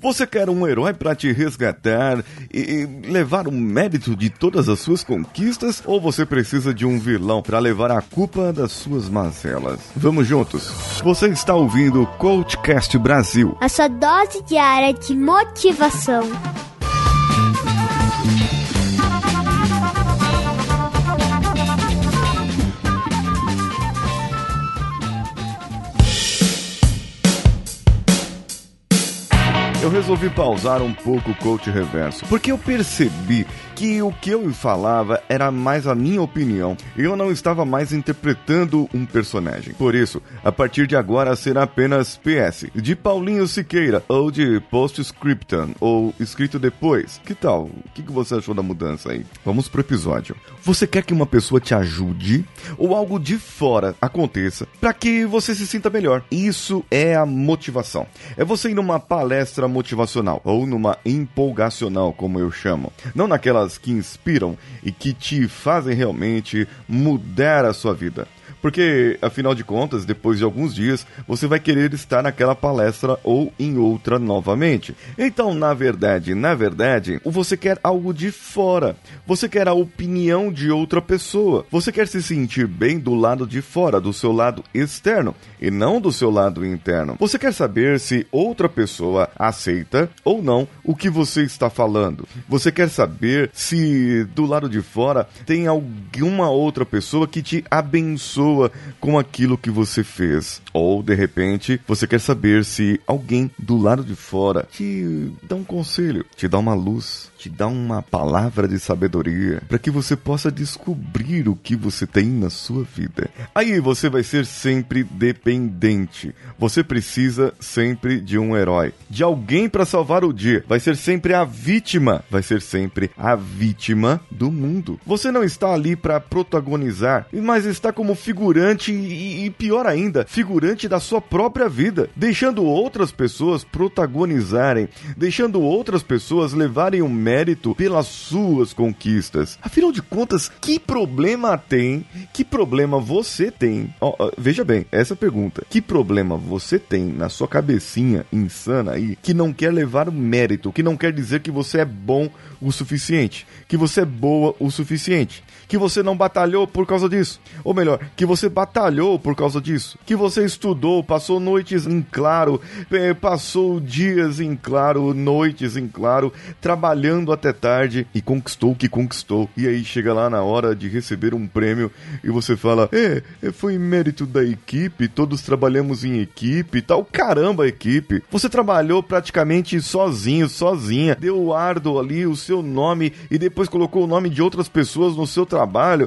Você quer um herói para te resgatar e, levar o mérito de todas as suas conquistas? Ou você precisa de um vilão para levar a culpa das suas mazelas? Vamos juntos. Você está ouvindo o Coachcast Brasil. A sua dose diária de motivação. Resolvi pausar um pouco o coach reverso, porque eu percebi que o que eu falava era mais a minha opinião. Eu não estava mais interpretando um personagem. Por isso, a partir de agora será apenas PS, de Paulinho Siqueira, ou de Postscriptum, ou escrito depois. Que tal? O que você achou da mudança aí? Vamos pro episódio. Você quer que uma pessoa te ajude ou algo de fora aconteça para que você se sinta melhor? Isso é a motivação. É você ir numa palestra motivacional ou numa empolgacional, como eu chamo. Não naquelas que inspiram e que te fazem realmente mudar a sua vida. Porque, afinal de contas, depois de alguns dias, você vai querer estar naquela palestra ou em outra novamente. Então, na verdade, na verdade, você quer algo de fora. Você quer a opinião de outra pessoa. Você quer se sentir bem do lado de fora, do seu lado externo, e não do seu lado interno. Você quer saber se outra pessoa aceita ou não o que você está falando. Você quer saber se do lado de fora tem alguma outra pessoa que te abençoa pessoa com aquilo que você fez. Ou, de repente, você quer saber se alguém do lado de fora te dá um conselho, te dá uma luz, te dá uma palavra de sabedoria para que você possa descobrir o que você tem na sua vida. Aí você vai ser sempre dependente. Você precisa sempre de um herói, de alguém para salvar o dia. Vai ser sempre a vítima, vai ser sempre a vítima do mundo. Você não está ali para protagonizar, mas está como figurante e, e pior ainda, figurante da sua própria vida, deixando outras pessoas protagonizarem, deixando outras pessoas levarem o mérito pelas suas conquistas. Afinal de contas, que problema tem? Que problema você tem? Oh, veja bem, essa pergunta. Que problema você tem na sua cabecinha insana aí que não quer levar o mérito, que não quer dizer que você é bom o suficiente, que você é boa o suficiente, que você não batalhou por causa disso, ou melhor, que você batalhou por causa disso, que você estudou, passou noites em claro, eh, passou dias em claro, noites em claro, trabalhando até tarde e conquistou o que conquistou. E aí chega lá na hora de receber um prêmio e você fala: "É, foi mérito da equipe, todos trabalhamos em equipe e tal". Caramba, equipe. Você trabalhou praticamente sozinho, sozinha, deu o ardo ali, o seu nome e depois colocou o nome de outras pessoas no seu trabalho.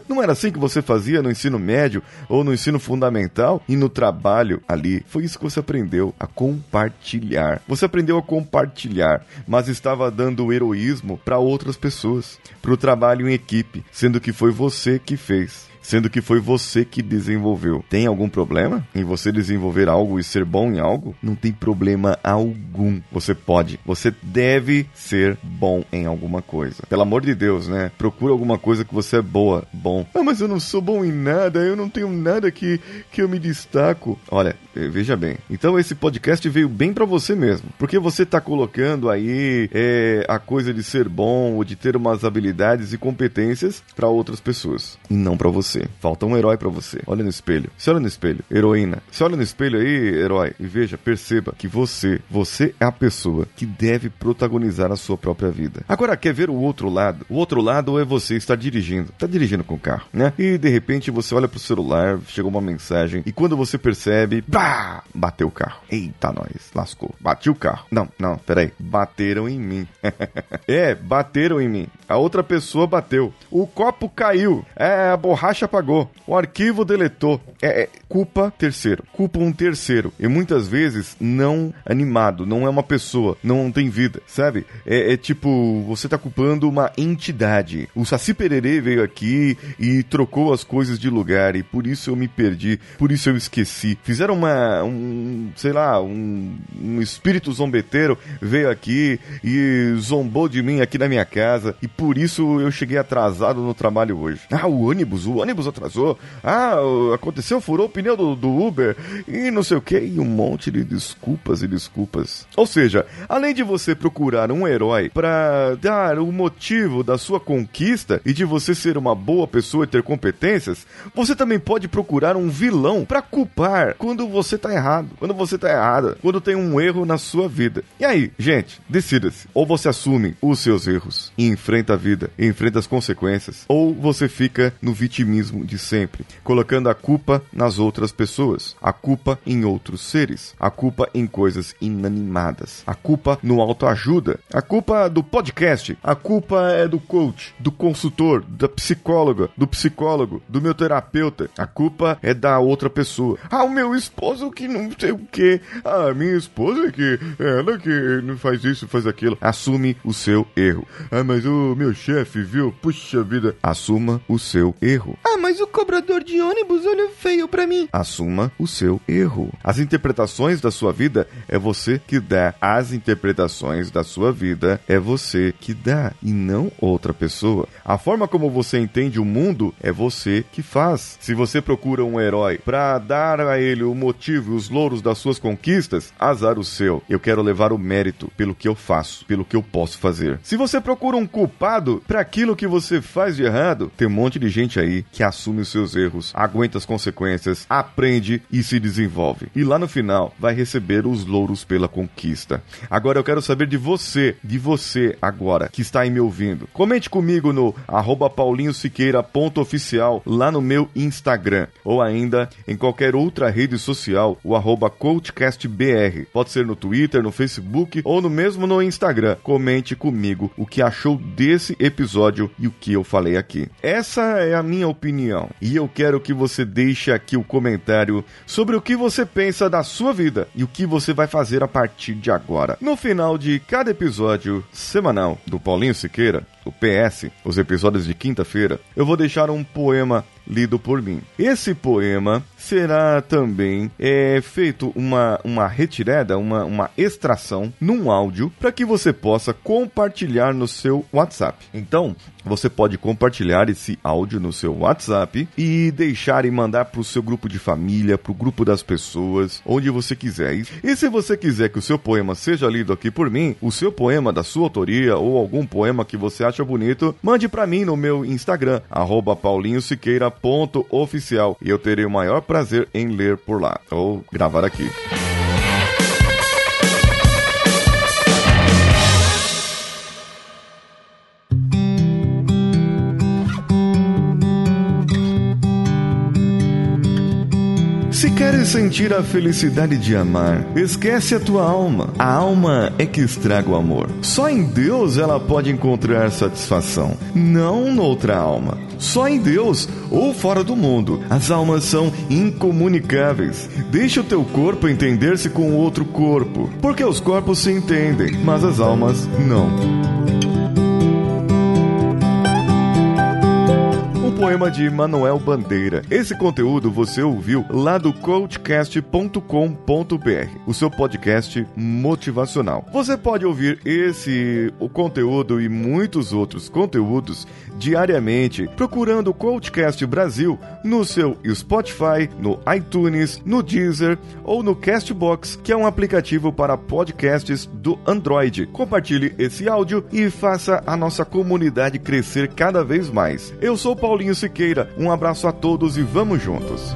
Não era assim que você fazia no ensino médio ou no ensino fundamental e no trabalho ali. Foi isso que você aprendeu a compartilhar. Você aprendeu a compartilhar, mas estava dando heroísmo para outras pessoas, para o trabalho em equipe, sendo que foi você que fez sendo que foi você que desenvolveu. Tem algum problema em você desenvolver algo e ser bom em algo? Não tem problema algum. Você pode, você deve ser bom em alguma coisa. Pelo amor de Deus, né? Procura alguma coisa que você é boa, bom. Ah, mas eu não sou bom em nada, eu não tenho nada que, que eu me destaco. Olha, eh, veja bem. Então esse podcast veio bem para você mesmo, porque você tá colocando aí é, a coisa de ser bom ou de ter umas habilidades e competências para outras pessoas e não para você você. Falta um herói para você. Olha no espelho. Se olha no espelho, heroína. Se olha no espelho aí, herói, e veja, perceba que você, você é a pessoa que deve protagonizar a sua própria vida. Agora, quer ver o outro lado? O outro lado é você estar dirigindo. Tá dirigindo com o carro, né? E de repente você olha pro celular, chegou uma mensagem, e quando você percebe, pá! Bateu o carro. Eita, nós, lascou. Bati o carro. Não, não, peraí. Bateram em mim. é, bateram em mim. A outra pessoa bateu. O copo caiu. É, a borracha apagou, o arquivo deletou. É, é, culpa terceiro, culpa um terceiro. E muitas vezes não animado, não é uma pessoa, não tem vida, sabe? É, é tipo, você tá culpando uma entidade. O Saci Pererê veio aqui e trocou as coisas de lugar e por isso eu me perdi, por isso eu esqueci. Fizeram uma, um, sei lá, um, um espírito zombeteiro veio aqui e zombou de mim aqui na minha casa e por isso eu cheguei atrasado no trabalho hoje. Ah, o ônibus, o ônibus atrasou. Ah, aconteceu, furou o pneu do, do Uber e não sei o que, e um monte de desculpas e desculpas. Ou seja, além de você procurar um herói para dar o motivo da sua conquista e de você ser uma boa pessoa e ter competências, você também pode procurar um vilão para culpar quando você tá errado, quando você tá errada, quando tem um erro na sua vida. E aí, gente, decida-se. Ou você assume os seus erros e enfrenta a vida, e enfrenta as consequências, ou você fica no vitimismo de sempre, colocando a culpa nas outras pessoas, a culpa em outros seres, a culpa em coisas inanimadas, a culpa no autoajuda, a culpa do podcast, a culpa é do coach, do consultor, da psicóloga, do psicólogo, do meu terapeuta, a culpa é da outra pessoa. Ah, o meu esposo que não sei o que, ah, minha esposa que ela que não faz isso, faz aquilo. Assume o seu erro. Ah, mas o meu chefe, viu? Puxa vida. Assuma o seu erro. Ah, mas o cobrador de ônibus olha feio pra mim. Assuma o seu erro. As interpretações da sua vida é você que dá. As interpretações da sua vida é você que dá e não outra pessoa. A forma como você entende o mundo é você que faz. Se você procura um herói para dar a ele o motivo e os louros das suas conquistas, azar o seu. Eu quero levar o mérito pelo que eu faço, pelo que eu posso fazer. Se você procura um culpado para aquilo que você faz de errado, tem um monte de gente aí que assume os seus erros, aguenta as consequências, aprende e se desenvolve. E lá no final vai receber os louros pela conquista. Agora eu quero saber de você, de você agora que está aí me ouvindo. Comente comigo no paulinhosiqueira.oficial lá no meu Instagram ou ainda em qualquer outra rede social, o arroba coachcastbr. Pode ser no Twitter, no Facebook ou no mesmo no Instagram. Comente comigo o que achou desse episódio e o que eu falei aqui. Essa é a minha opinião e eu quero que você deixe aqui o comentário sobre o que você pensa da sua vida e o que você vai fazer a partir de agora. No final de cada episódio semanal do Paulinho Siqueira, o PS, os episódios de quinta-feira, eu vou deixar um poema lido por mim. Esse poema será também é, feito uma, uma retirada, uma, uma extração num áudio para que você possa compartilhar no seu WhatsApp. Então, você pode compartilhar esse áudio no seu WhatsApp e deixar e mandar para o seu grupo de família, para o grupo das pessoas, onde você quiser. E se você quiser que o seu poema seja lido aqui por mim, o seu poema da sua autoria ou algum poema que você acha bonito, mande para mim no meu Instagram, paulinhosiqueira.oficial e eu terei o maior prazer em ler por lá, ou gravar aqui. Se queres sentir a felicidade de amar, esquece a tua alma. A alma é que estraga o amor. Só em Deus ela pode encontrar satisfação, não noutra alma. Só em Deus ou fora do mundo. As almas são incomunicáveis. Deixa o teu corpo entender-se com outro corpo, porque os corpos se entendem, mas as almas não. Poema de Manuel Bandeira. Esse conteúdo você ouviu lá do coachcast.com.br, o seu podcast motivacional. Você pode ouvir esse o conteúdo e muitos outros conteúdos diariamente procurando o Coachcast Brasil no seu Spotify, no iTunes, no Deezer ou no Castbox, que é um aplicativo para podcasts do Android. Compartilhe esse áudio e faça a nossa comunidade crescer cada vez mais. Eu sou Paulinho Siqueira, um abraço a todos e vamos juntos.